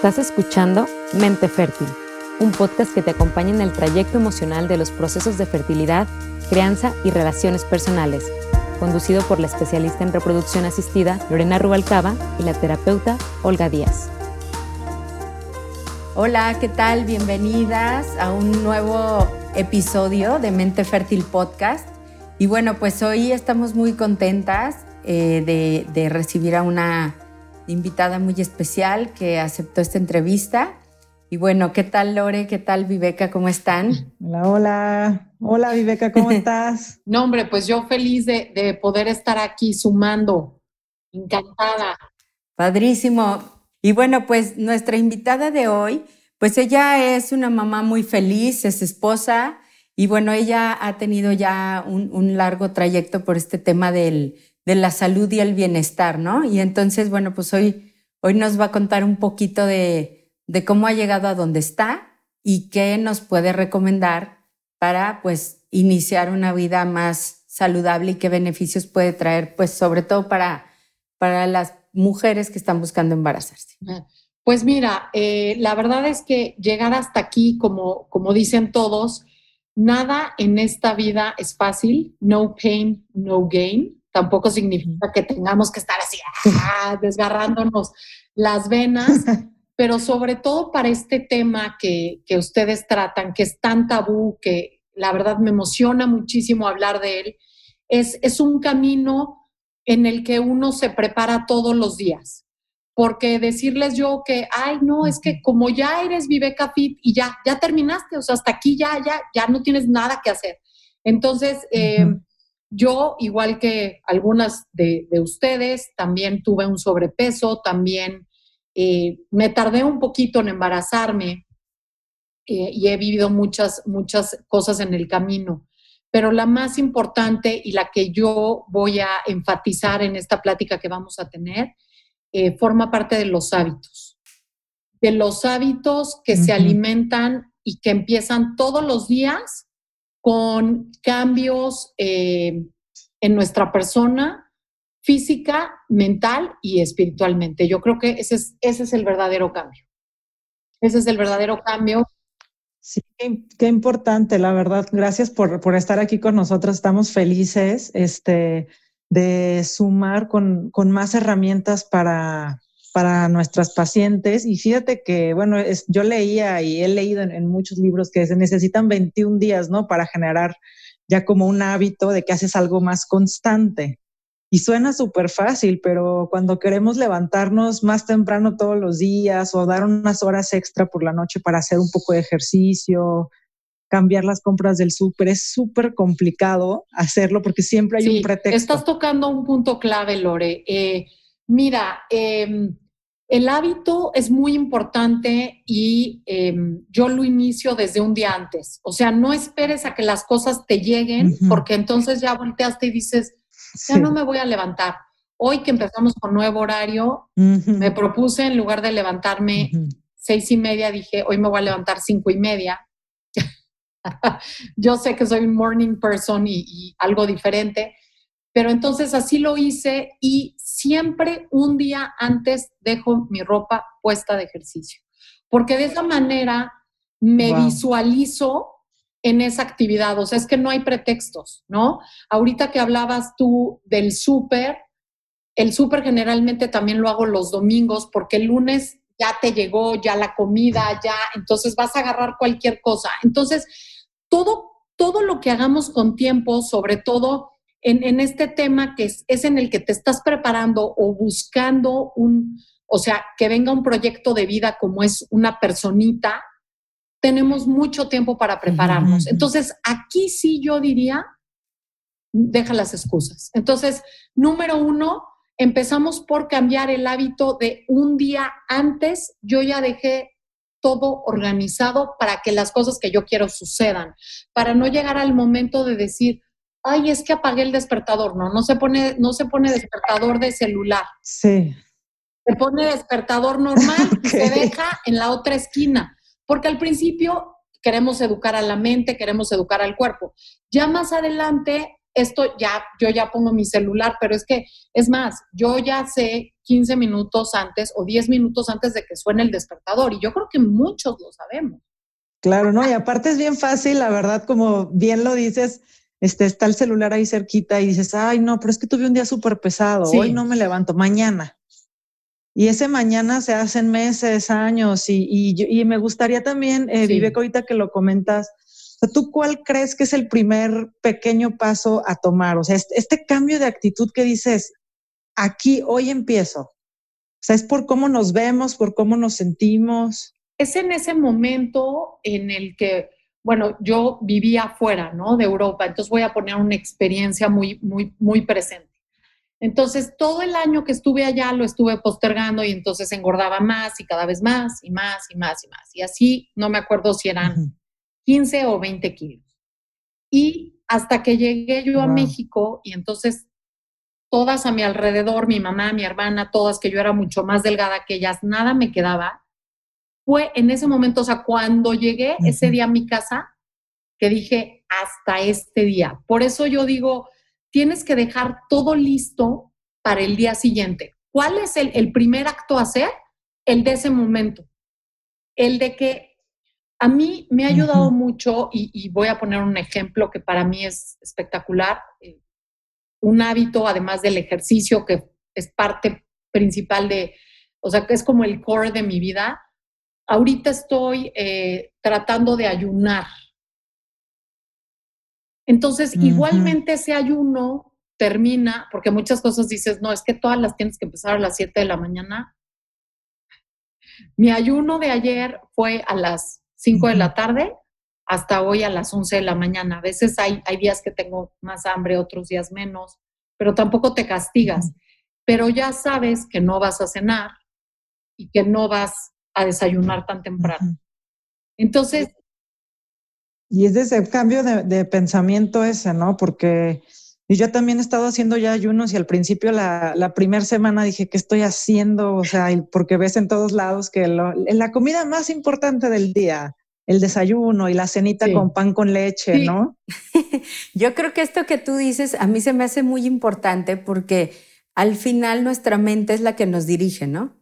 Estás escuchando Mente Fértil, un podcast que te acompaña en el trayecto emocional de los procesos de fertilidad, crianza y relaciones personales, conducido por la especialista en reproducción asistida Lorena Rubalcaba y la terapeuta Olga Díaz. Hola, ¿qué tal? Bienvenidas a un nuevo episodio de Mente Fértil Podcast. Y bueno, pues hoy estamos muy contentas eh, de, de recibir a una invitada muy especial que aceptó esta entrevista. Y bueno, ¿qué tal Lore? ¿Qué tal Viveca? ¿Cómo están? Hola, hola. Hola Viveca, ¿cómo estás? no, hombre, pues yo feliz de, de poder estar aquí sumando. Encantada. Padrísimo. Y bueno, pues nuestra invitada de hoy, pues ella es una mamá muy feliz, es esposa y bueno, ella ha tenido ya un, un largo trayecto por este tema del, de la salud y el bienestar, ¿no? Y entonces, bueno, pues hoy, hoy nos va a contar un poquito de, de cómo ha llegado a donde está y qué nos puede recomendar para, pues, iniciar una vida más saludable y qué beneficios puede traer, pues, sobre todo para, para las mujeres que están buscando embarazarse. Pues mira, eh, la verdad es que llegar hasta aquí, como, como dicen todos, nada en esta vida es fácil, no pain, no gain tampoco significa que tengamos que estar así ah, desgarrándonos las venas, pero sobre todo para este tema que, que, ustedes tratan, que es tan tabú, que la verdad me emociona muchísimo hablar de él, es, es un camino en el que uno se prepara todos los días. Porque decirles yo que, ay, no, es que como ya eres Viveca Fit y ya, ya terminaste, o sea, hasta aquí ya, ya, ya no tienes nada que hacer. Entonces, eh, yo, igual que algunas de, ustedes, también tuve un sobrepeso, también eh, me tardé un poquito en embarazarme eh, y he vivido muchas, muchas cosas en el camino. Pero la más importante y la que yo voy a enfatizar en esta plática que vamos a tener eh, forma parte de los hábitos. De los hábitos que se alimentan y que empiezan todos los días con cambios eh, en nuestra persona física, mental y espiritualmente. Yo creo que ese es, ese es el verdadero cambio. Ese es el verdadero cambio. Sí, qué importante, la verdad. Gracias por, por estar aquí con nosotros. Estamos felices este, de sumar con, con más herramientas para, para nuestras pacientes. Y fíjate que, bueno, es, yo leía y he leído en, muchos libros que se necesitan 21 días, ¿no? Para generar ya como un hábito de que haces algo más constante. Y suena súper fácil, pero cuando queremos levantarnos más temprano todos los días o dar unas horas extra por la noche para hacer un poco de ejercicio, cambiar las compras del súper, es súper complicado hacerlo porque siempre hay un pretexto. Estás tocando un punto clave, Lore. Eh, Mira, em, el hábito es muy importante y em, yo lo inicio desde un día antes. O sea, no esperes a que las cosas te lleguen porque entonces ya volteaste y dices, ya no me voy a levantar. Hoy que empezamos con nuevo horario, me propuse en lugar de levantarme seis y media, dije, hoy me voy a levantar cinco y media. yo sé que soy un morning person y algo diferente, pero entonces así lo hice y siempre un día antes dejo mi ropa puesta de ejercicio, porque de esa manera me visualizo en esa actividad, o sea, es que no hay pretextos, ¿no? Ahorita que hablabas tú del súper, el súper generalmente también lo hago los domingos porque el lunes ya te llegó, ya la comida, ya, entonces vas a agarrar cualquier cosa. Entonces, todo, todo lo que hagamos con tiempo, sobre todo en, este tema que es, es, en el que te estás preparando o buscando un, o sea, que venga un proyecto de vida como es una personita, tenemos mucho tiempo para prepararnos. Entonces, aquí sí yo diría, deja las excusas. Entonces, número uno, empezamos por cambiar el hábito de un día antes, yo ya dejé todo organizado para que las cosas que yo quiero sucedan, para no llegar al momento de decir, ay, es que apagué el despertador, no, no se pone, no se pone despertador de celular. Sí. Se pone despertador normal y se deja en la otra esquina, porque al principio queremos educar a la mente, queremos educar al cuerpo. Ya más adelante esto ya, yo ya pongo mi celular, pero es que, es más, yo ya sé 15 minutos antes o 10 minutos antes de que suene el despertador y yo creo que muchos lo sabemos. Claro, ¿no? Y aparte es bien fácil, la verdad, como bien lo dices, este, está el celular ahí cerquita y dices, ay, no, pero es que tuve un día súper pesado, hoy no me levanto, mañana. Y ese mañana se hacen meses, años, y, y, me gustaría también, eh, Vive, ahorita que lo comentas, ¿tú cuál crees que es el primer pequeño paso a tomar? O sea, este, este, cambio de actitud que dices, aquí, hoy empiezo. O sea, es por cómo nos vemos, por cómo nos sentimos. Es en ese momento en el que, bueno, yo vivía afuera, ¿no? De Europa, entonces voy a poner una experiencia muy, muy, muy presente. Entonces, todo el año que estuve allá lo estuve postergando y entonces engordaba más y cada vez más y más y más y más. Y así, no me acuerdo si eran 15 o 20 kilos. Y hasta que llegué yo a México y entonces todas a mi alrededor, mi mamá, mi hermana, todas que yo era mucho más delgada que ellas, nada me quedaba. Fue en ese momento, o sea, cuando llegué ese día a mi casa, que dije, hasta este día. Por eso yo digo, tienes que dejar todo listo para el día siguiente. ¿Cuál es el, primer acto a hacer? El de ese momento. El de que a mí me ha ayudado mucho, y, voy a poner un ejemplo que para mí es espectacular, eh, un hábito, además del ejercicio, que es parte principal de, o sea, que es como el core de mi vida. Ahorita estoy eh, tratando de ayunar, entonces, igualmente ese ayuno termina, porque muchas cosas dices, no, es que todas las tienes que empezar a las 7 de la mañana. Mi ayuno de ayer fue a las 5 de la tarde hasta hoy a las 11 de la mañana. A veces hay, hay días que tengo más hambre, otros días menos, pero tampoco te castigas. Pero ya sabes que no vas a cenar y que no vas a desayunar tan temprano. Entonces, y es ese cambio de, pensamiento ese, ¿no? Porque yo también he estado haciendo ya ayunos y al principio la, la primera semana dije, ¿qué estoy haciendo? O sea, porque ves en todos lados que la comida más importante del día, el desayuno y la cenita con pan con leche, ¿no? yo creo que esto que tú dices a mí se me hace muy importante porque al final nuestra mente es la que nos dirige, ¿no?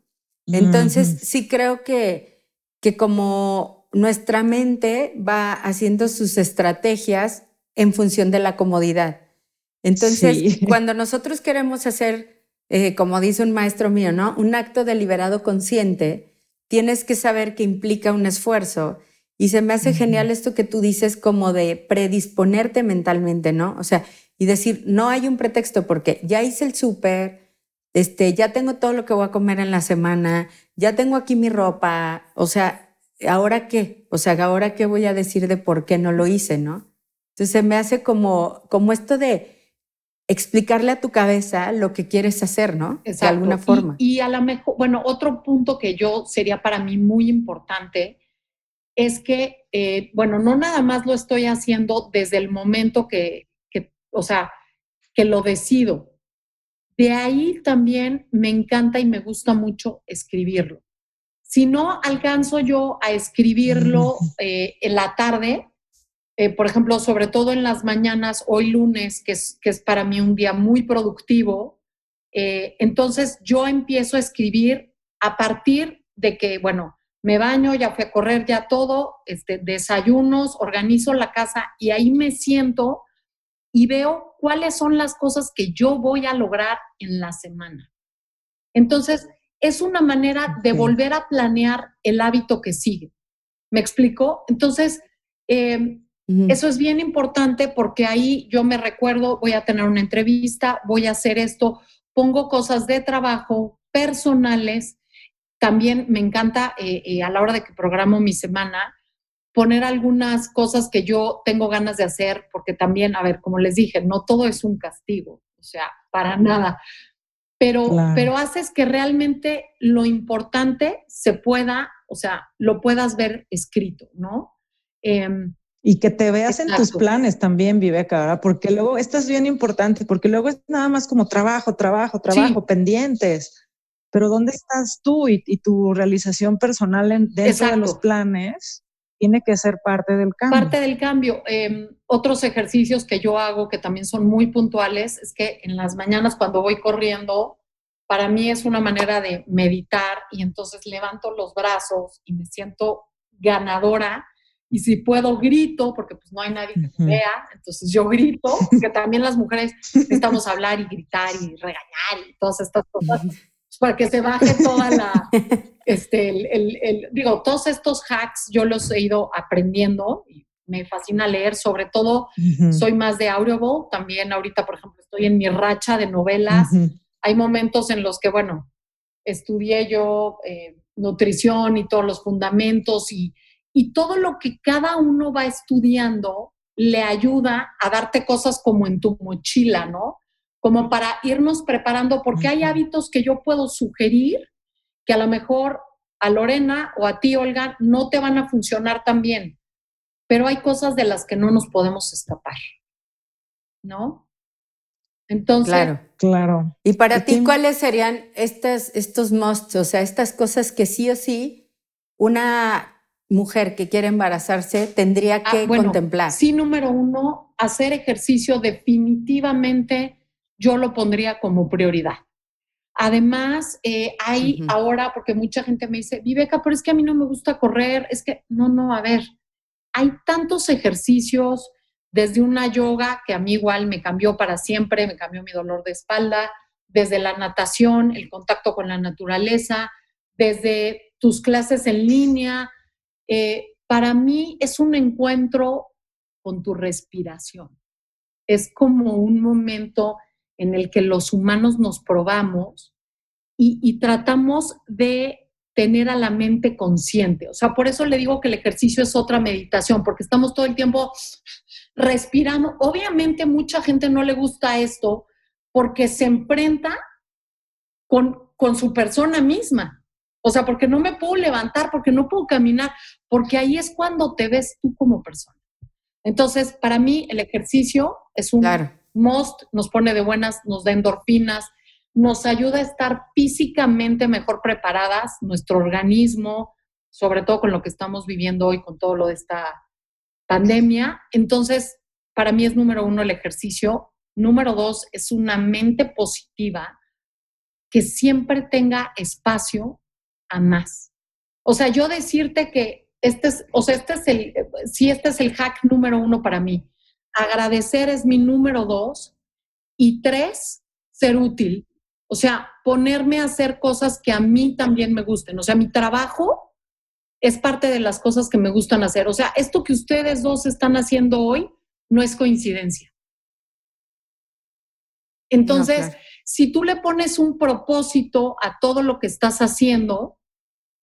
Entonces, sí creo que, que como nuestra mente va haciendo sus estrategias en función de la comodidad. Entonces, cuando nosotros queremos hacer, eh, como dice un maestro mío, ¿no? Un acto deliberado consciente, tienes que saber que implica un esfuerzo. Y se me hace genial esto que tú dices como de predisponerte mentalmente, ¿no? O sea, y decir, no hay un pretexto porque ya hice el súper, este, ya tengo todo lo que voy a comer en la semana, ya tengo aquí mi ropa, o sea, ¿ahora qué? O sea, ¿ahora qué voy a decir de por qué no lo hice, no? Entonces se me hace como, como esto de explicarle a tu cabeza lo que quieres hacer, ¿no? De alguna forma. Y, a lo mejor, bueno, otro punto que yo sería para mí muy importante es que, eh, bueno, no nada más lo estoy haciendo desde el momento que, que, o sea, que lo decido. De ahí también me encanta y me gusta mucho escribirlo. Si no alcanzo yo a escribirlo eh, en la tarde, eh, por ejemplo, sobre todo en las mañanas, hoy lunes, que es, que es para mí un día muy productivo, eh, entonces yo empiezo a escribir a partir de que, bueno, me baño, ya fui a correr, ya todo, este, desayunos, organizo la casa y ahí me siento y veo cuáles son las cosas que yo voy a lograr en la semana. Entonces, es una manera de volver a planear el hábito que sigue. ¿Me explico? Entonces, em, eso es bien importante porque ahí yo me recuerdo, voy a tener una entrevista, voy a hacer esto, pongo cosas de trabajo personales. También me encanta eh, eh, a la hora de que programo mi semana poner algunas cosas que yo tengo ganas de hacer, porque también, a ver, como les dije, no todo es un castigo, o sea, para nada pero, pero haces que realmente lo importante se pueda, o sea, lo puedas ver escrito, ¿no? Em, y que te veas en tus planes también, Viveca, ¿verdad? Porque luego, esto es bien importante, porque luego es nada más como trabajo, trabajo, trabajo, pendientes. Pero ¿dónde estás tú y, tu realización personal en, dentro de los planes? Tiene que ser parte del cambio. Parte del cambio. Em, otros ejercicios que yo hago que también son muy puntuales es que en las mañanas cuando voy corriendo, para mí es una manera de meditar y entonces levanto los brazos y me siento ganadora y si puedo grito, porque pues no hay nadie que me vea, entonces yo grito, que también las mujeres necesitamos hablar y gritar y regañar y todas estas cosas, para que se baje toda la, este, el, el, digo, todos estos hacks yo los he ido aprendiendo y me fascina leer, sobre todo soy más de Audible, también ahorita, por ejemplo, estoy en mi racha de novelas, hay momentos en los que, bueno, estudié yo eh, nutrición y todos los fundamentos y y todo lo que cada uno va estudiando le ayuda a darte cosas como en tu mochila, ¿no? Como para irnos preparando, porque hay hábitos que yo puedo sugerir que a lo mejor a Lorena o a ti, Olga, no te van a funcionar tan bien, pero hay cosas de las que no nos podemos escapar, ¿no? Entonces, claro, claro. Y para ti, ¿cuáles serían estas, estos musts, o sea, estas cosas que sí o sí una mujer que quiere embarazarse tendría ah, que contemplar? Sí, número uno, hacer ejercicio definitivamente yo lo pondría como prioridad. Además, eh, hay ahora, porque mucha gente me dice, Viveca, pero es que a mí no me gusta correr, es que, no, no, a ver, hay tantos ejercicios, desde una yoga que a mí igual me cambió para siempre, me cambió mi dolor de espalda, desde la natación, el contacto con la naturaleza, desde tus clases en línea, eh, para mí es un encuentro con tu respiración. Es como un momento en el que los humanos nos probamos y, tratamos de tener a la mente consciente. O sea, por eso le digo que el ejercicio es otra meditación, porque estamos todo el tiempo respirando. Obviamente mucha gente no le gusta esto porque se enfrenta con, con su persona misma. O sea, porque no me puedo levantar, porque no puedo caminar, porque ahí es cuando te ves tú como persona. Entonces, para mí el ejercicio es un most, nos pone de buenas, nos da endorfinas, nos ayuda a estar físicamente mejor preparadas, nuestro organismo, sobre todo con lo que estamos viviendo hoy, con todo lo de esta pandemia. Entonces, para mí es número uno el ejercicio. Número dos es una mente positiva que siempre tenga espacio a más. O sea, yo decirte que este es, o sea, este es el, si este es el hack número uno para mí. Agradecer es mi número dos. Y tres, ser útil. O sea, ponerme a hacer cosas que a mí también me gusten. O sea, mi trabajo es parte de las cosas que me gustan hacer. O sea, esto que ustedes dos están haciendo hoy no es coincidencia. Entonces, si tú le pones un propósito a todo lo que estás haciendo,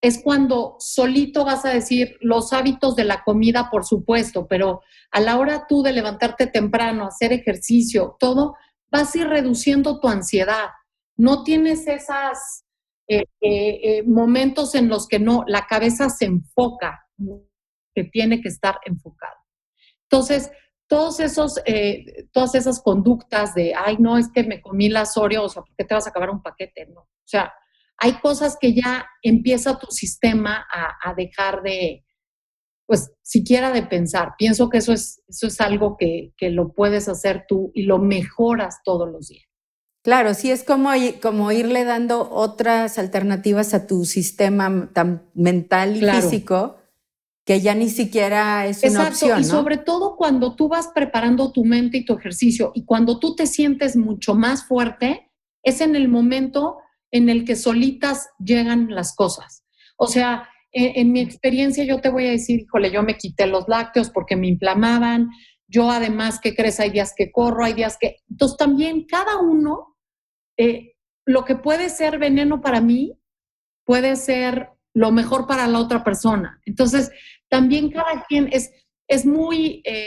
es cuando solito vas a decir los hábitos de la comida, por supuesto, pero a la hora tú de levantarte temprano, hacer ejercicio, todo, vas a ir reduciendo tu ansiedad. No tienes esos eh, eh, eh, momentos en los que no, la cabeza se enfoca, que tiene que estar enfocada. Entonces, todos esos, todas esas conductas de, ay, no, es que me comí las Oreos, o sea, ¿por qué te vas a acabar un paquete? No. O sea, hay cosas que ya empieza tu sistema a, dejar de, pues siquiera de pensar. Pienso que eso es, eso es algo que, lo puedes hacer tú y lo mejoras todos los días. Claro, sí es como, como irle dando otras alternativas a tu sistema tan mental y físico que ya ni siquiera es una opción. Y sobre todo cuando tú vas preparando tu mente y tu ejercicio y cuando tú te sientes mucho más fuerte, es en el momento en el que solitas llegan las cosas. O sea, en, mi experiencia yo te voy a decir, híjole, yo me quité los lácteos porque me inflamaban, yo además, ¿qué crees? Hay días que corro, hay días que... Entonces también cada uno, eh, lo que puede ser veneno para mí, puede ser lo mejor para la otra persona. Entonces, también cada quien es, es muy... Eh,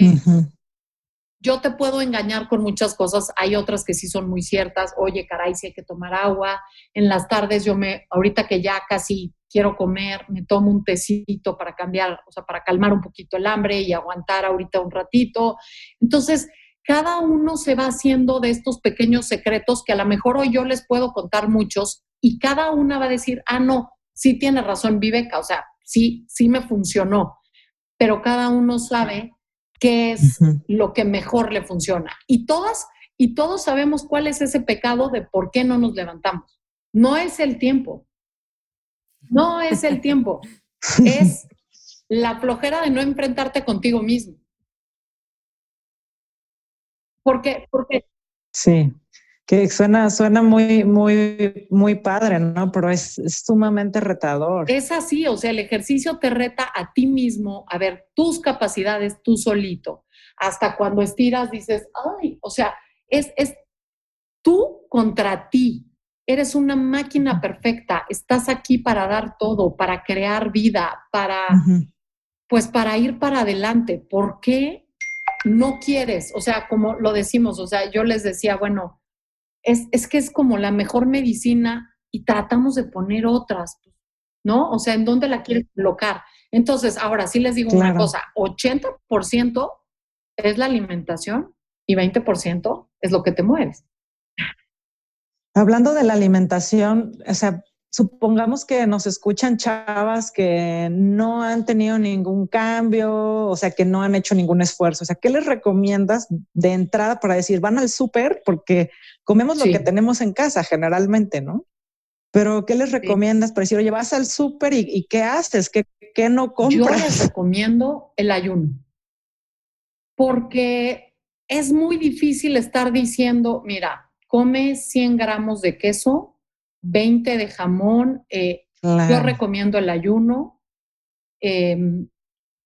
yo te puedo engañar con muchas cosas, hay otras que sí son muy ciertas, oye, caray, si hay que tomar agua, en las tardes yo me, ahorita que ya casi quiero comer, me tomo un tecito para cambiar, o sea, para calmar un poquito el hambre y aguantar ahorita un ratito. Entonces, cada uno se va haciendo de estos pequeños secretos que a lo mejor hoy yo les puedo contar muchos y cada una va a decir, ah, no, sí tiene razón Viveca, o sea, sí, sí me funcionó. pero cada uno sabe qué es lo que mejor le funciona. Y todas y todos sabemos cuál es ese pecado de por qué no nos levantamos. No es el tiempo. No es el tiempo. es la flojera de no enfrentarte contigo mismo. Porque, porque. Sí, que suena, suena muy, muy, muy padre, ¿no? Pero es, es, sumamente retador. Es así, o sea, el ejercicio te reta a ti mismo a ver tus capacidades tú solito. Hasta cuando estiras dices, ay, o sea, es, es tú contra ti. Eres una máquina perfecta, estás aquí para dar todo, para crear vida, para, pues para ir para adelante. ¿Por qué no quieres? O sea, como lo decimos, o sea, yo les decía, bueno, es, es que es como la mejor medicina y tratamos de poner otras, ¿no? O sea, ¿en dónde la quieres colocar? Entonces, ahora sí les digo una cosa, 80% es la alimentación y 20% es lo que te mueves. Hablando de la alimentación, o sea, supongamos que nos escuchan chavas que no han tenido ningún cambio, o sea, que no han hecho ningún esfuerzo. O sea, ¿qué les recomiendas de entrada para decir, van al súper porque comemos lo que tenemos en casa generalmente, ¿no? Pero ¿qué les recomiendas para decir, oye, vas al súper y, qué haces? ¿Qué, ¿Qué no compras? Yo les recomiendo el ayuno. Porque es muy difícil estar diciendo, mira, come 100 gramos de queso, 20 de jamón. Eh, yo recomiendo el ayuno, em,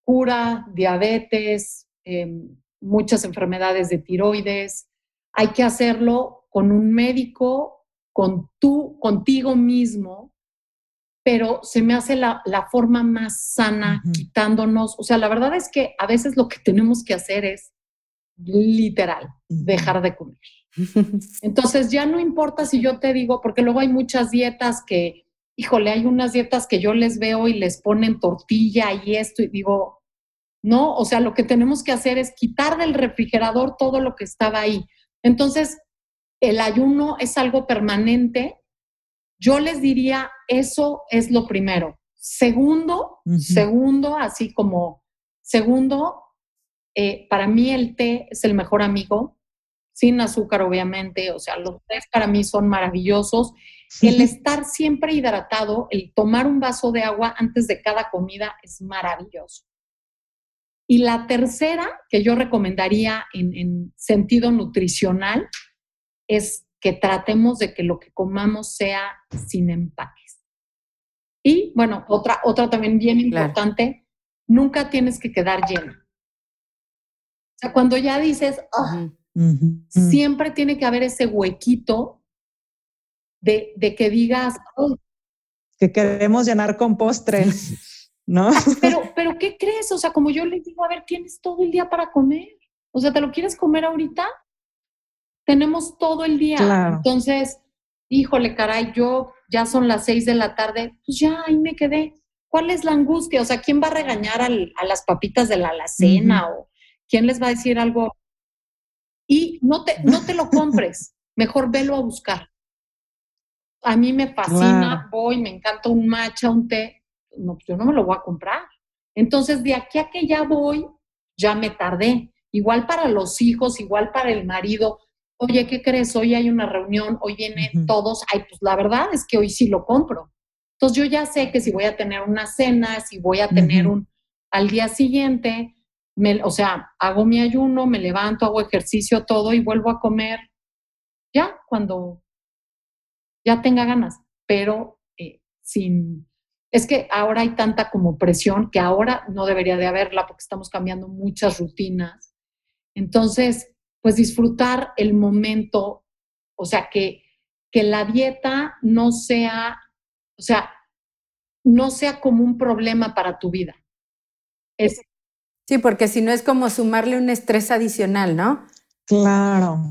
cura diabetes, em, muchas enfermedades de tiroides. Hay que hacerlo con un médico, con tú, contigo mismo, pero se me hace la, forma más sana, quitándonos. O sea, la verdad es que a veces lo que tenemos que hacer es literal, dejar de comer. Entonces ya no importa si yo te digo, porque luego hay muchas dietas que, híjole, hay unas dietas que yo les veo y les ponen tortilla y esto y digo, no, o sea, lo que tenemos que hacer es quitar del refrigerador todo lo que estaba ahí. Entonces, el ayuno es algo permanente. Yo les diría, eso es lo primero. Segundo, segundo, así como, segundo, eh, para mí el té es el mejor amigo, sin azúcar obviamente, o sea, los tés para mí son maravillosos. El estar siempre hidratado, el tomar un vaso de agua antes de cada comida es maravilloso. Y la tercera que yo recomendaría en, en sentido nutricional es que tratemos de que lo que comamos sea sin empaques. Y bueno, otra, otra también bien importante, nunca tienes que quedar lleno. Sea, cuando ya dices, ah", siempre tiene que haber ese huequito de, que digas, que queremos llenar con postres, ¿no? Pero, pero, ¿qué crees? O sea, como yo les digo, a ver, tienes todo el día para comer. O sea, ¿te lo quieres comer ahorita? Tenemos todo el día. Entonces, híjole, caray, yo ya son las seis de la tarde, pues ya ahí me quedé. ¿Cuál es la angustia? O sea, ¿quién va a regañar a las papitas de la alacena o ¿Quién les va a decir algo? Y no te, no te lo compres, mejor velo a buscar. A mí me fascina, voy, me encanta un matcha, un té. No, pues yo no me lo voy a comprar. Entonces, de aquí a que ya voy, ya me tardé. Igual para los hijos, igual para el marido. Oye, ¿qué crees? Hoy hay una reunión, hoy vienen todos. Ay, pues la verdad es que hoy sí lo compro. Entonces yo ya sé que si voy a tener una cena, si voy a tener un al día siguiente, o sea, hago mi ayuno, me levanto, hago ejercicio, todo y vuelvo a comer ya cuando ya tenga ganas, pero eh, sin... Es que ahora hay tanta como presión que ahora no debería de haberla porque estamos cambiando muchas rutinas. Entonces, pues disfrutar el momento, o sea, que, que la dieta no sea, o sea, no sea como un problema para tu vida. Es Sí, porque si no es como sumarle un estrés adicional, ¿no? Claro.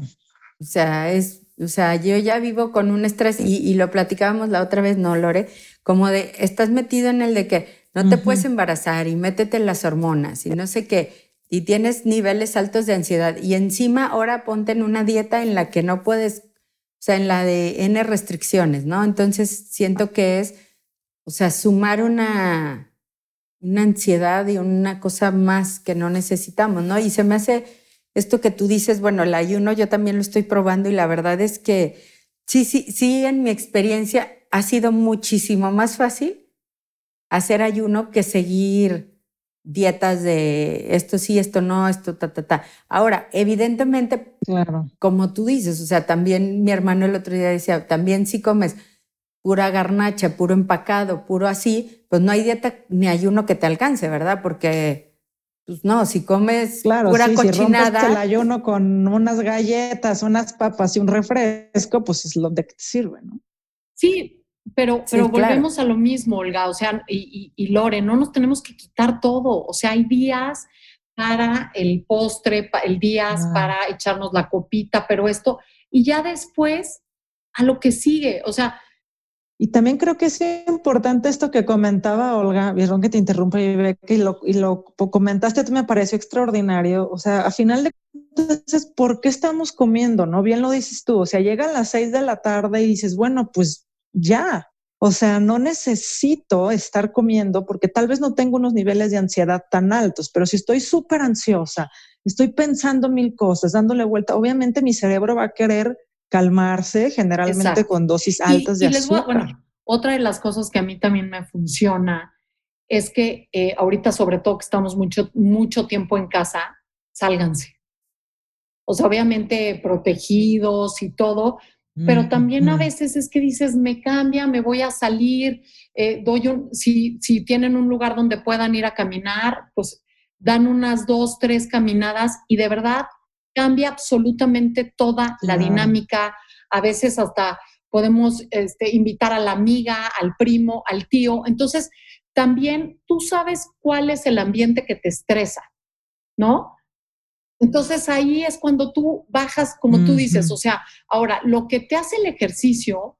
O sea, es, o sea, yo ya vivo con un estrés y, lo platicábamos la otra vez, ¿no, Lore? Como de, estás metido en el de que no te puedes embarazar y métete las hormonas y no sé qué, y tienes niveles altos de ansiedad y encima ahora ponte en una dieta en la que no puedes, o sea, en la de N restricciones, ¿no? Entonces siento que es, o sea, sumar una, una ansiedad y una cosa más que no necesitamos, ¿no? Y se me hace esto que tú dices, bueno, el ayuno yo también lo estoy probando y la verdad es que sí, sí, sí, en mi experiencia ha sido muchísimo más fácil hacer ayuno que seguir dietas de esto sí, esto no, esto ta, ta, ta. Ahora, evidentemente, claro. como tú dices, o sea, también mi hermano el otro día decía, también si comes pura garnacha, puro empacado, puro así, pues no hay dieta ni ayuno que te alcance, ¿verdad? Porque, pues no, si comes pura cochinada. Si el ayuno con unas galletas, unas papas y un refresco, pues es lo de que te sirve, ¿no? Sí, pero, pero volvemos a lo mismo, Olga, o sea, y, y, Lore, no nos tenemos que quitar todo, o sea, hay días para el postre, el días ah. para echarnos la copita, pero esto, y ya después a lo que sigue, o sea. Y también creo que es importante esto que comentaba Olga, perdón que te interrumpa y, lo, y lo comentaste, me pareció extraordinario, o sea, a final de cuentas, ¿por qué estamos comiendo? ¿No? Bien lo dices tú, o sea, llegan las seis de la tarde y dices, bueno, pues ya. O sea, no necesito estar comiendo porque tal vez no tengo unos niveles de ansiedad tan altos, pero si estoy súper ansiosa, estoy pensando mil cosas, dándole vuelta, obviamente mi cerebro va a querer calmarse generalmente con dosis altas de azúcar. otra de las cosas que a mí también me funciona es que eh, ahorita, sobre todo que estamos mucho, mucho tiempo en casa, sálganse. O sea, obviamente protegidos y todo, pero también a veces es que dices, me cambia, me voy a salir, eh, doy un, si, si tienen un lugar donde puedan ir a caminar, pues dan unas dos, tres caminadas y de verdad cambia absolutamente toda la dinámica. A veces hasta podemos este, invitar a la amiga, al primo, al tío. Entonces, también tú sabes cuál es el ambiente que te estresa, ¿no? Entonces ahí es cuando tú bajas, como tú dices, o sea, ahora lo que te hace el ejercicio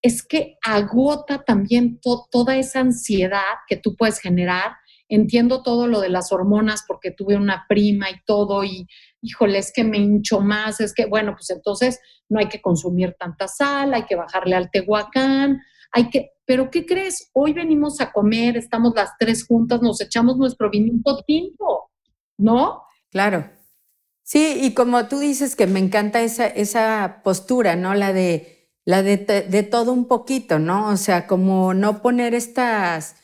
es que agota también toda esa ansiedad que tú puedes generar. Entiendo todo lo de las hormonas porque tuve una prima y todo y híjole, es que me hincho más, es que bueno, pues entonces no hay que consumir tanta sal, hay que bajarle al tehuacán, hay que, pero ¿qué crees? Hoy venimos a comer, estamos las tres juntas, nos echamos nuestro vinito tinto, ¿no? Claro. Sí, y como tú dices que me encanta esa, esa postura, ¿no? La de, la de, de, todo un poquito, ¿no? O sea, como no poner estas,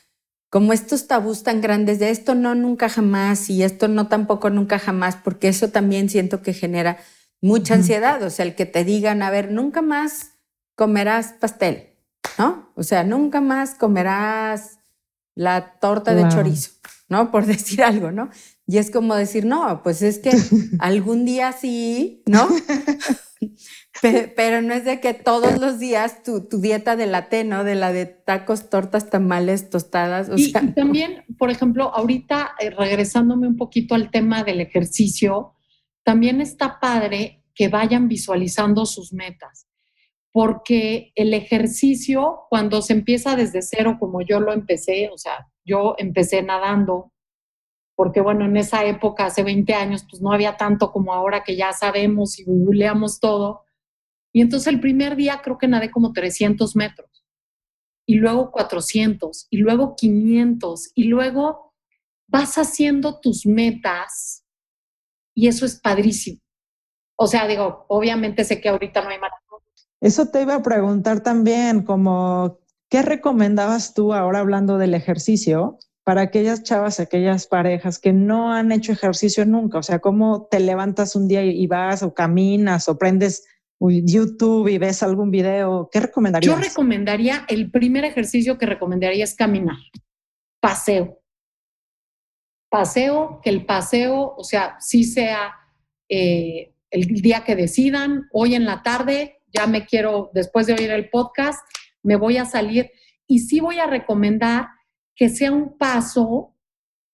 como estos tabús tan grandes de esto no nunca jamás y esto no tampoco nunca jamás, porque eso también siento que genera mucha ansiedad. O sea, el que te digan, a ver, nunca más comerás pastel, ¿no? O sea, nunca más comerás la torta de chorizo, ¿no? Por decir algo, ¿no? Y es como decir, no, pues es que algún día sí, ¿no? pero, no es de que todos los días tu, dieta de la T, ¿no? De la de tacos, tortas, tamales, tostadas. y, también, por ejemplo, ahorita eh, regresándome un poquito al tema del ejercicio, también está padre que vayan visualizando sus metas, porque el ejercicio, cuando se empieza desde cero, como yo lo empecé, o sea, yo empecé nadando, porque bueno, en esa época, hace 20 años, pues no había tanto como ahora que ya sabemos y googleamos todo. Y entonces el primer día creo que nadé como 300 metros, y luego 400, y luego 500, y luego vas haciendo tus metas, y eso es padrísimo. O sea, digo, obviamente sé que ahorita no hay maratón. Eso te iba a preguntar también, como, ¿qué recomendabas tú ahora hablando del ejercicio? Para aquellas chavas, aquellas parejas que no han hecho ejercicio nunca, o sea, cómo te levantas un día y vas o caminas o prendes YouTube y ves algún video, ¿qué recomendarías? Yo recomendaría, el primer ejercicio que recomendaría es caminar, paseo. Paseo, que el paseo, o sea, sí sea eh, el día que decidan, hoy en la tarde, ya me quiero, después de oír el podcast, me voy a salir y sí voy a recomendar que sea un paso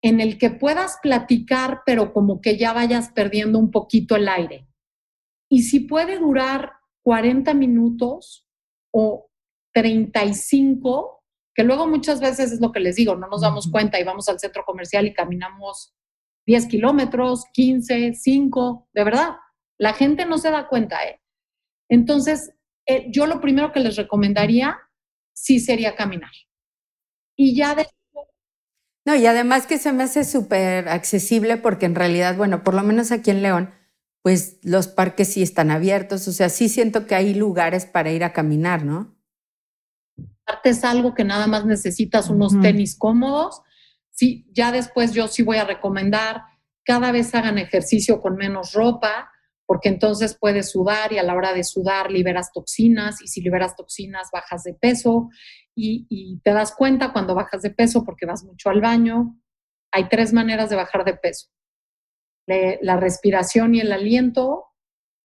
en el que puedas platicar, pero como que ya vayas perdiendo un poquito el aire. Y si puede durar 40 minutos o 35, que luego muchas veces es lo que les digo, no nos damos cuenta y vamos al centro comercial y caminamos 10 kilómetros, 15, 5, de verdad, la gente no se da cuenta. ¿eh? Entonces, eh, yo lo primero que les recomendaría sí sería caminar. Y ya después... No, y además que se me hace súper accesible porque en realidad, bueno, por lo menos aquí en León, pues los parques sí están abiertos, o sea, sí siento que hay lugares para ir a caminar, ¿no? Es algo que nada más necesitas unos tenis cómodos. Sí, ya después yo sí voy a recomendar cada vez hagan ejercicio con menos ropa, porque entonces puedes sudar y a la hora de sudar liberas toxinas y si liberas toxinas bajas de peso y, te das cuenta cuando bajas de peso porque vas mucho al baño. Hay tres maneras de bajar de peso la respiración y el aliento,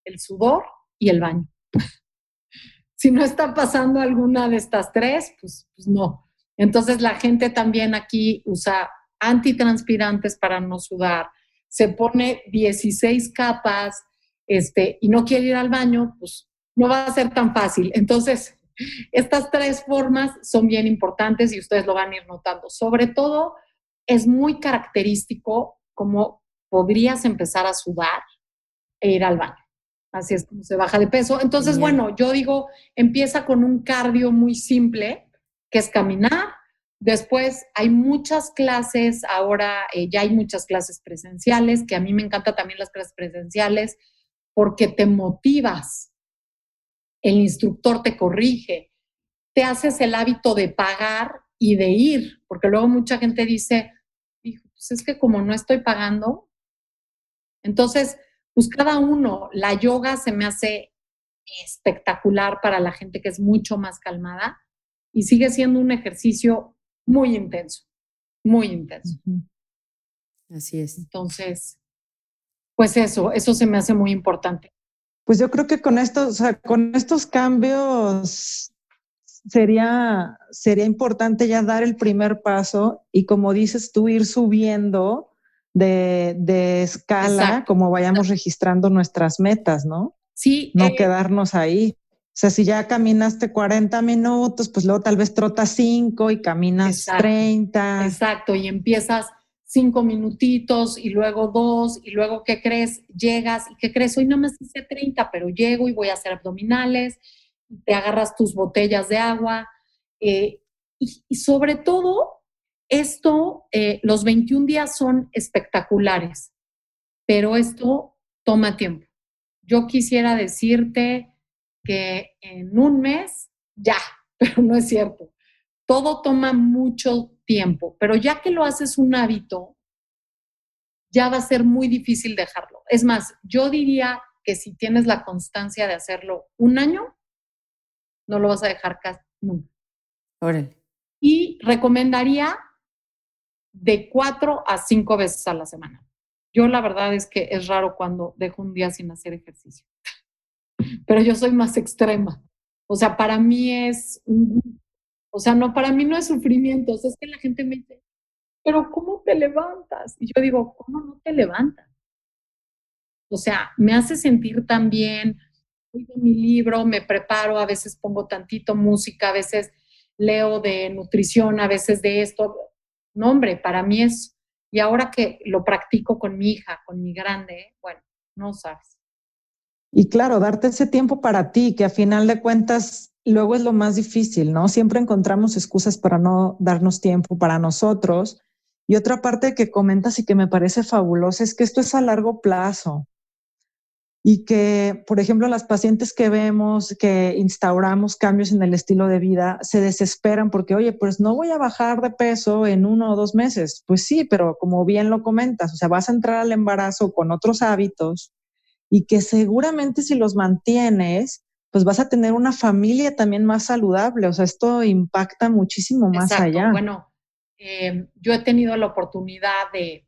el sudor y el baño. si no está pasando alguna de estas tres, pues, pues, no. Entonces la gente también aquí usa antitranspirantes para no sudar, se pone 16 capas este, y no quiere ir al baño, pues no va a ser tan fácil. Entonces, estas tres formas son bien importantes y ustedes lo van a ir notando. Sobre todo, es muy característico como podrías empezar a sudar e ir al baño. Así es como se baja de peso. Entonces, bueno, yo digo, empieza con un cardio muy simple, que es caminar. Después hay muchas clases, ahora eh, ya hay muchas clases presenciales, que a mí me encanta también las clases presenciales, porque te motivas. El instructor te corrige, te haces el hábito de pagar y de ir, porque luego mucha gente dice, pues es que como no estoy pagando, entonces, pues cada uno, la yoga se me hace espectacular para la gente que es mucho más calmada y sigue siendo un ejercicio muy intenso, muy intenso. Así es. Entonces, pues eso, eso se me hace muy importante. Pues yo creo que con estos, con estos cambios sería, sería importante ya dar el primer paso y como dices tú, ir subiendo de, escala, como vayamos registrando nuestras metas, ¿no? Sí. No eh, quedarnos ahí. O sea, si ya caminaste 40 minutos, pues luego tal vez trotas 5 y caminas 30. Exacto, y empiezas 5 minutitos y luego 2 y luego, ¿qué crees? Llegas y ¿qué crees? Hoy no me hice 30, pero llego y voy a hacer abdominales, te agarras tus botellas de agua eh, y sobre todo esto, eh, los 21 días son espectaculares, pero esto toma tiempo. Yo quisiera decirte que en un mes, ya, pero no es cierto. Todo toma mucho tiempo, pero ya que lo haces un hábito, ya va a ser muy difícil dejarlo. Es más, yo diría que si tienes la constancia de hacerlo un año, no lo vas a dejar casi nunca. Órale. Y recomendaría de cuatro a cinco veces a la semana. Yo la verdad es que es raro cuando dejo un día sin hacer ejercicio, pero yo soy más extrema. O sea, para mí es, o sea, no, para mí no es sufrimiento, o sea, es que la gente me dice, pero ¿cómo te levantas? Y yo digo, ¿cómo no te levantas? O sea, me hace sentir tan bien, oigo mi libro, me preparo, a veces pongo tantito música, a veces leo de nutrición, a veces de esto, no, hombre, para mí es, y ahora que lo practico con mi hija, con mi grande, bueno, no sabes. Y claro, darte ese tiempo para ti, que a final de cuentas luego es lo más difícil, ¿no? Siempre encontramos excusas para no darnos tiempo para nosotros. Y otra parte que comentas y que me parece fabulosa es que esto es a largo plazo y que, por ejemplo, las pacientes que vemos que instauramos cambios en el estilo de vida se desesperan porque, oye, pues no voy a bajar de peso en uno o dos meses. Pues sí, pero como bien lo comentas, o sea, vas a entrar al embarazo con otros hábitos y que seguramente si los mantienes, pues vas a tener una familia también más saludable. O sea, esto impacta muchísimo más allá. Bueno, eh, yo he tenido la oportunidad de,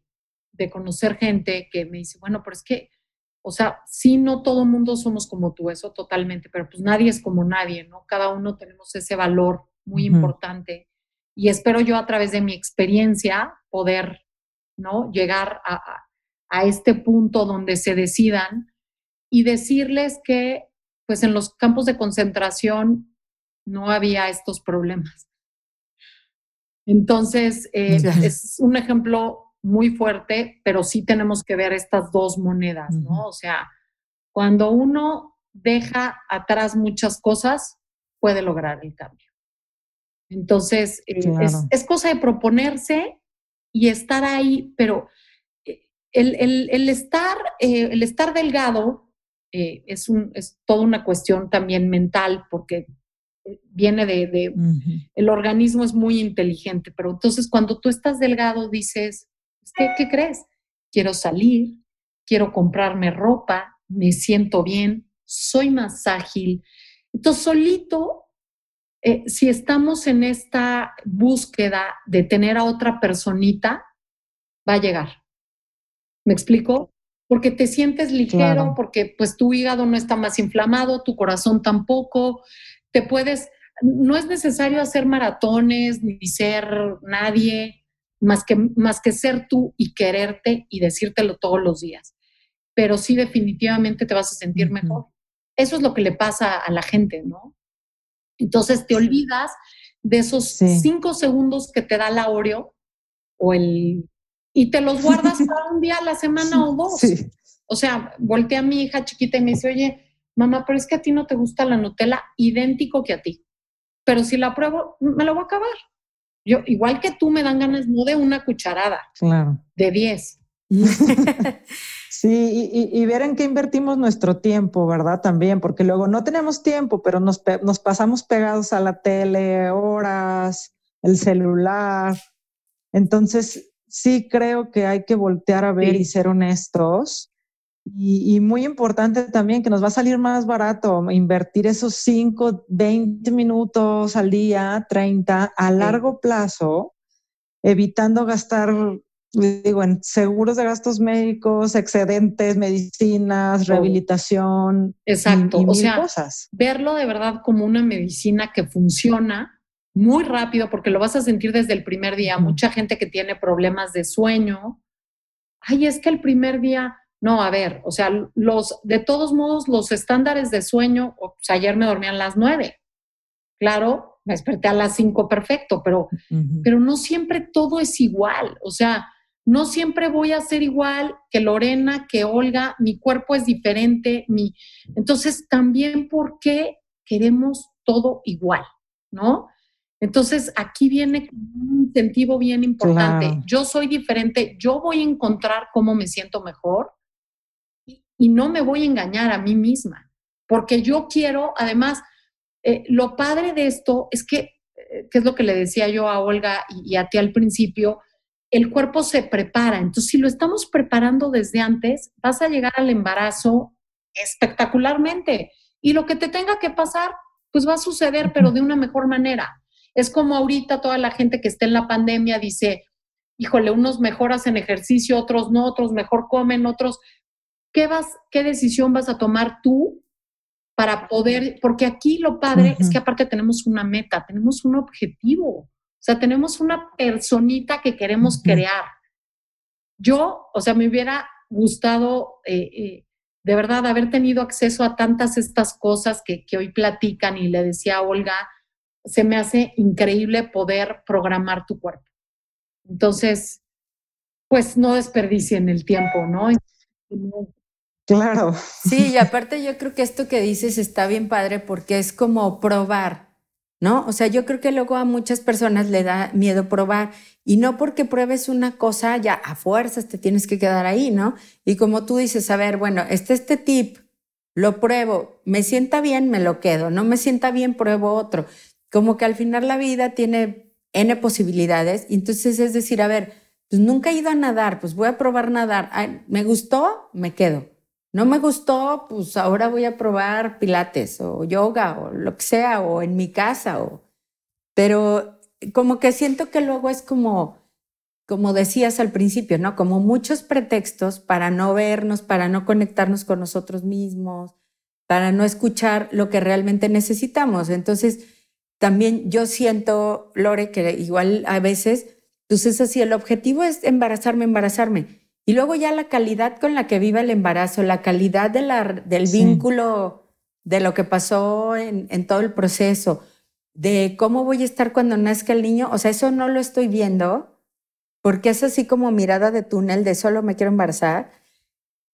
de conocer gente que me dice, bueno, pero es que o sea, sí, no todo mundo somos como tú, eso totalmente, pero pues nadie es como nadie, ¿no? Cada uno tenemos ese valor muy importante y espero yo a través de mi experiencia poder, ¿no? Llegar a, a este punto donde se decidan y decirles que, pues en los campos de concentración no había estos problemas. Entonces, eh, es un ejemplo muy fuerte, pero sí tenemos que ver estas dos monedas, ¿no? O sea, cuando uno deja atrás muchas cosas, puede lograr el cambio. Entonces, eh, es, cosa de proponerse y estar ahí, pero eh, el, estar, eh, el estar delgado eh, es, un, es toda una cuestión también mental, porque viene de, el organismo es muy inteligente, pero entonces cuando tú estás delgado dices, ¿qué, ¿qué crees? Quiero salir, quiero comprarme ropa, me siento bien, soy más ágil. Entonces, solito, eh, si estamos en esta búsqueda de tener a otra personita, va a llegar. ¿Me explico? Porque te sientes ligero, porque pues tu hígado no está más inflamado, tu corazón tampoco, te puedes, no es necesario hacer maratones ni ser nadie, más que, más que ser tú y quererte y decírtelo todos los días. Pero sí definitivamente te vas a sentir mejor. Eso es lo que le pasa a la gente, ¿no? Entonces te olvidas de esos cinco segundos que te da la Oreo o el... y te los guardas para un día a la semana o dos. O sea, volteé a mi hija chiquita y me dice, oye, mamá, pero es que a ti no te gusta la Nutella idéntico que a ti. Pero si la pruebo, me la voy a acabar. Yo, igual que tú, me dan ganas no de una cucharada, claro. de diez. sí, y, ver en qué invertimos nuestro tiempo, ¿verdad? También, porque luego no tenemos tiempo, pero nos, nos pasamos pegados a la tele, horas, el celular. Entonces, sí creo que hay que voltear a ver y ser honestos. Y, muy importante también que nos va a salir más barato invertir esos 5, 20 minutos al día, 30, a largo plazo, evitando gastar, digo, en seguros de gastos médicos, excedentes, medicinas, rehabilitación. Exacto, o sea, verlo de verdad como una medicina que funciona muy rápido porque lo vas a sentir desde el primer día. Mucha gente que tiene problemas de sueño, ay, es que el primer día no, a ver, o sea, los, de todos modos, los estándares de sueño, pues ayer me dormían a las nueve. Claro, me desperté a las cinco, perfecto, pero, pero no siempre todo es igual. O sea, no siempre voy a ser igual que Lorena, que Olga, mi cuerpo es diferente. Mi... Entonces, también, ¿por qué queremos todo igual? ¿No? Entonces, aquí viene un incentivo bien importante. Yo soy diferente, yo voy a encontrar cómo me siento mejor y no me voy a engañar a mí misma, porque yo quiero, además, eh, lo padre de esto es que, eh, que es lo que le decía yo a Olga y, a ti al principio, el cuerpo se prepara. Entonces, si lo estamos preparando desde antes, vas a llegar al embarazo espectacularmente. Y lo que te tenga que pasar, pues va a suceder, pero de una mejor manera. Es como ahorita toda la gente que está en la pandemia dice, híjole, unos mejoras en ejercicio, otros no, otros mejor comen, otros, ¿qué, vas, qué decisión vas a tomar tú para poder, porque aquí lo padre es que aparte tenemos una meta, tenemos un objetivo, o sea, tenemos una personita que queremos crear. Yo, o sea, me hubiera gustado eh, eh, de verdad haber tenido acceso a tantas estas cosas que, que hoy platican y le decía a Olga, se me hace increíble poder programar tu cuerpo. Entonces, pues no desperdicien el tiempo, ¿no? Claro. Sí, y aparte yo creo que esto que dices está bien padre porque es como probar, ¿no? O sea, yo creo que luego a muchas personas le da miedo probar y no porque pruebes una cosa ya a fuerzas te tienes que quedar ahí, ¿no? Y como tú dices, a ver, bueno, este este tip, lo pruebo, me sienta bien, me lo quedo, no me sienta bien, pruebo otro. Como que al final la vida tiene N posibilidades, entonces es decir, a ver, pues nunca he ido a nadar, pues voy a probar nadar, me gustó, me quedo no me gustó, pues ahora voy a probar pilates o yoga o lo que sea, o en mi casa, o... pero como que siento que luego es como, como decías al principio, ¿no? Como muchos pretextos para no vernos, para no conectarnos con nosotros mismos, para no escuchar lo que realmente necesitamos. Entonces, también yo siento, Lore, que igual a veces, pues es así, el objetivo es embarazarme, embarazarme y luego ya la calidad con la que vive el embarazo, la calidad de la, del vínculo, de lo que pasó en, en, todo el proceso, de cómo voy a estar cuando nazca el niño, o sea, eso no lo estoy viendo, porque es así como mirada de túnel de solo me quiero embarazar.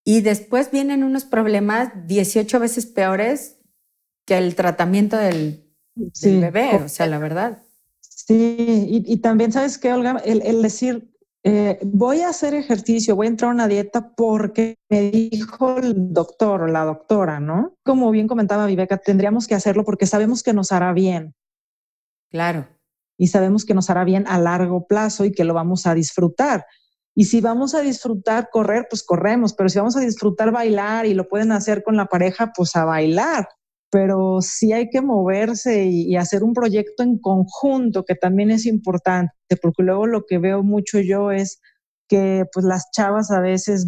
Y después vienen unos problemas 18 veces peores que el tratamiento del, bebé, o sea, la verdad. Sí, y, y también sabes que, Olga, el, el decir, eh, voy a hacer ejercicio, voy a entrar a una dieta porque me dijo el doctor o la doctora, ¿no? Como bien comentaba Viveca, tendríamos que hacerlo porque sabemos que nos hará bien. Claro. Y sabemos que nos hará bien a largo plazo y que lo vamos a disfrutar. Y si vamos a disfrutar correr, pues corremos, pero si vamos a disfrutar bailar y lo pueden hacer con la pareja, pues a bailar. Pero sí hay que moverse y, y hacer un proyecto en conjunto, que también es importante porque luego lo que veo mucho yo es que pues las chavas a veces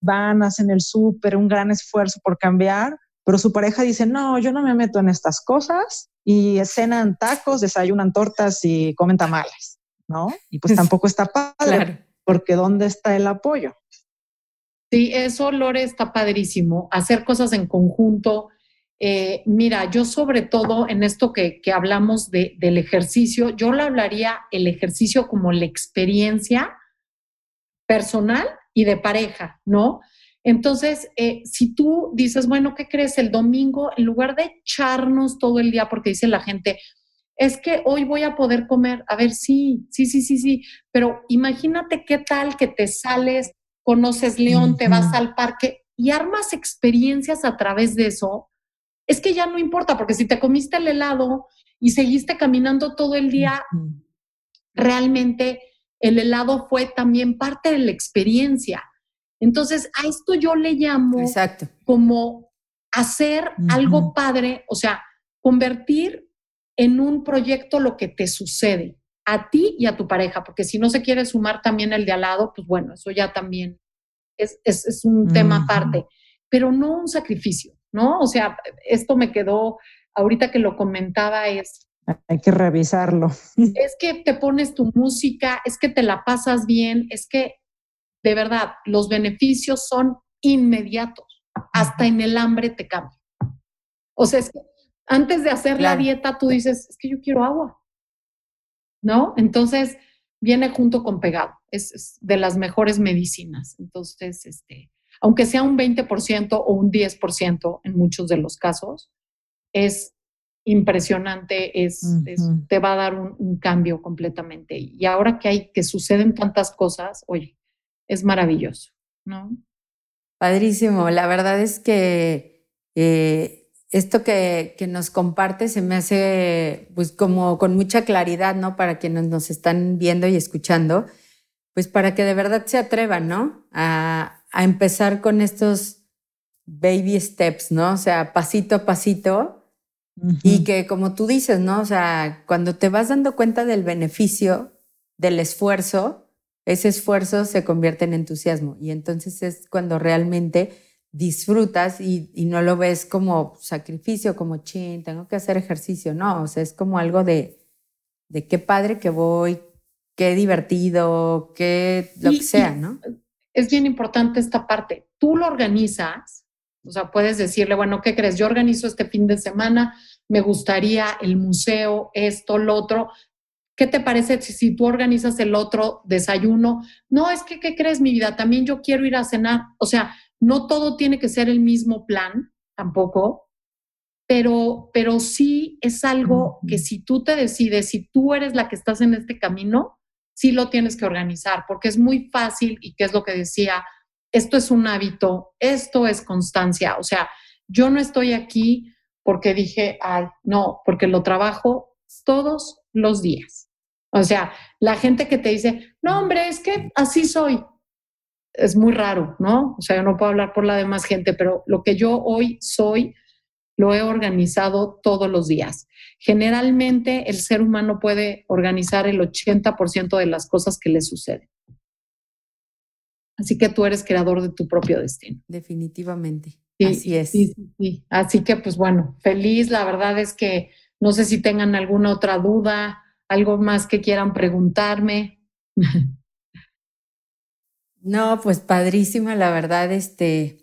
van, hacen el súper, un gran esfuerzo por cambiar, pero su pareja dice, no, yo no me meto en estas cosas y cenan tacos, desayunan tortas y comen tamales, ¿no? Y pues tampoco está padre, porque ¿dónde está el apoyo? Sí, eso, Lore, está padrísimo. Hacer cosas en conjunto, eh, mira, yo sobre todo en esto que, hablamos del ejercicio, yo le hablaría el ejercicio como la experiencia personal y de pareja, ¿no? Entonces, eh, si tú dices, bueno, ¿qué crees? El domingo, en lugar de echarnos todo el día, porque dice la gente, es que hoy voy a poder comer, a ver, sí, sí, sí, sí, sí, pero imagínate qué tal que te sales, conoces León, te vas al parque y armas experiencias a través de eso es que ya no importa, porque si te comiste el helado y seguiste caminando todo el día, realmente el helado fue también parte de la experiencia. Entonces, a esto yo le llamo como hacer algo padre, o sea, convertir en un proyecto lo que te sucede a ti y a tu pareja, porque si no se quiere sumar también el de al lado, pues bueno, eso ya también es, un tema aparte, pero no un sacrificio. ¿No? O sea, esto me quedó, ahorita que lo comentaba, es... Hay que revisarlo. Es que te pones tu música, es que te la pasas bien, es que, de verdad, los beneficios son inmediatos. Hasta en el hambre te cambia. O sea, es que antes de hacer la dieta, tú dices, es que yo quiero agua. ¿No? Entonces, viene junto con pegado. Es, es de las mejores medicinas. Entonces, este, aunque sea un 20% o un 10% en muchos de los casos, es impresionante, es, te va a dar un, cambio completamente. Y ahora que hay, que suceden tantas cosas, oye, es maravilloso, ¿no? Padrísimo. La verdad es que eh, esto que, que, nos comparte se me hace pues como con mucha claridad, ¿no? Para quienes nos están viendo y escuchando, pues para que de verdad se atrevan, ¿no? A, a empezar con estos baby steps, ¿no? O sea, pasito a pasito. Y que como tú dices, ¿no? O sea, cuando te vas dando cuenta del beneficio, del esfuerzo, ese esfuerzo se convierte en entusiasmo. Y entonces es cuando realmente disfrutas y, no lo ves como sacrificio, como chin, tengo que hacer ejercicio. No, o sea, es como algo de, de qué padre que voy, qué divertido, qué lo que sea, ¿no? es bien importante esta parte. Tú lo organizas, o sea, puedes decirle, bueno, ¿qué crees? Yo organizo este fin de semana, me gustaría el museo, esto, lo otro. ¿Qué te parece si, tú organizas el otro desayuno? No, es que, ¿qué crees, mi vida? También yo quiero ir a cenar. O sea, no todo tiene que ser el mismo plan, tampoco, pero, pero sí es algo que si tú te decides, si tú eres la que estás en este camino, sí lo tienes que organizar, porque es muy fácil y qué es lo que decía, esto es un hábito, esto es constancia, o sea, yo no estoy aquí porque dije, ay, no, porque lo trabajo todos los días. O sea, la gente que te dice, no, hombre, es que así soy, es muy raro, ¿no? O sea, yo no puedo hablar por la demás gente, pero lo que yo hoy soy, lo he organizado todos los días. Generalmente el ser humano puede organizar el 80% de las cosas que le suceden. Así que tú eres creador de tu propio destino. Definitivamente. Así es. Sí, sí, Así que pues bueno, feliz. La verdad es que no sé si tengan alguna otra duda, algo más que quieran preguntarme. No, pues padrísima, la verdad, este,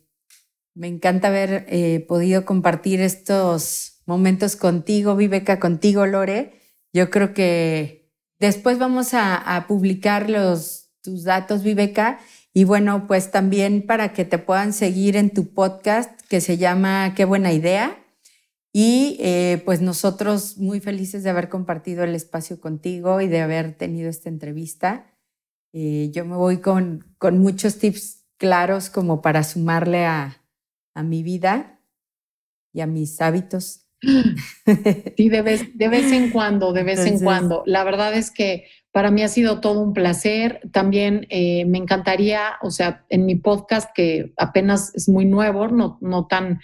me encanta haber eh, podido compartir estos momentos contigo, Viveca, contigo, Lore. Yo creo que después vamos a, publicar los, tus datos, Viveca. Y bueno, pues también para que te puedan seguir en tu podcast que se llama Qué buena idea. Y eh, pues nosotros muy felices de haber compartido el espacio contigo y de haber tenido esta entrevista. Eh, yo me voy con, con muchos tips claros como para sumarle a, a mi vida y a mis hábitos. Sí, de vez, de vez en cuando, de vez en cuando. La verdad es que para mí ha sido todo un placer. También eh, me encantaría, o sea, en mi podcast, que apenas es muy nuevo, no, no tan,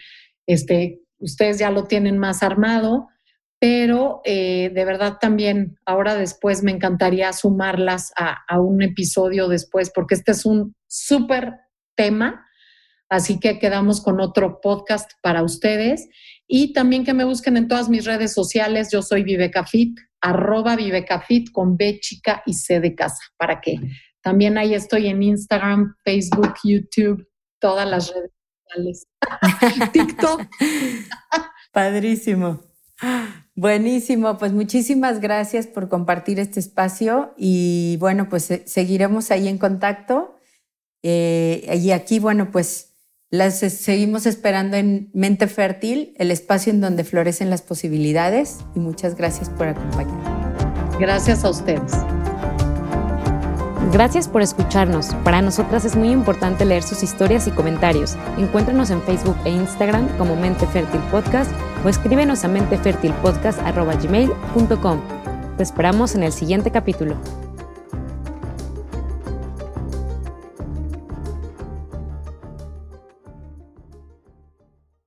este, ustedes ya lo tienen más armado, pero eh, de verdad también ahora después me encantaría sumarlas a, a un episodio después, porque este es un súper tema. Así que quedamos con otro podcast para ustedes. Y también que me busquen en todas mis redes sociales. Yo soy Vivecafit, arroba Vivecafit con B chica y C de casa, para que también ahí estoy en Instagram, Facebook, YouTube, todas las redes sociales. TikTok. Padrísimo. Buenísimo, pues muchísimas gracias por compartir este espacio y bueno, pues seguiremos ahí en contacto. Eh, y aquí, bueno, pues las seguimos esperando en Mente Fértil, el espacio en donde florecen las posibilidades. Y muchas gracias por acompañarnos. Gracias a ustedes. Gracias por escucharnos. Para nosotras es muy importante leer sus historias y comentarios. Encuéntranos en Facebook e Instagram como Mente Fértil Podcast o escríbenos a mentefertilpodcast.gmail.com. Te esperamos en el siguiente capítulo.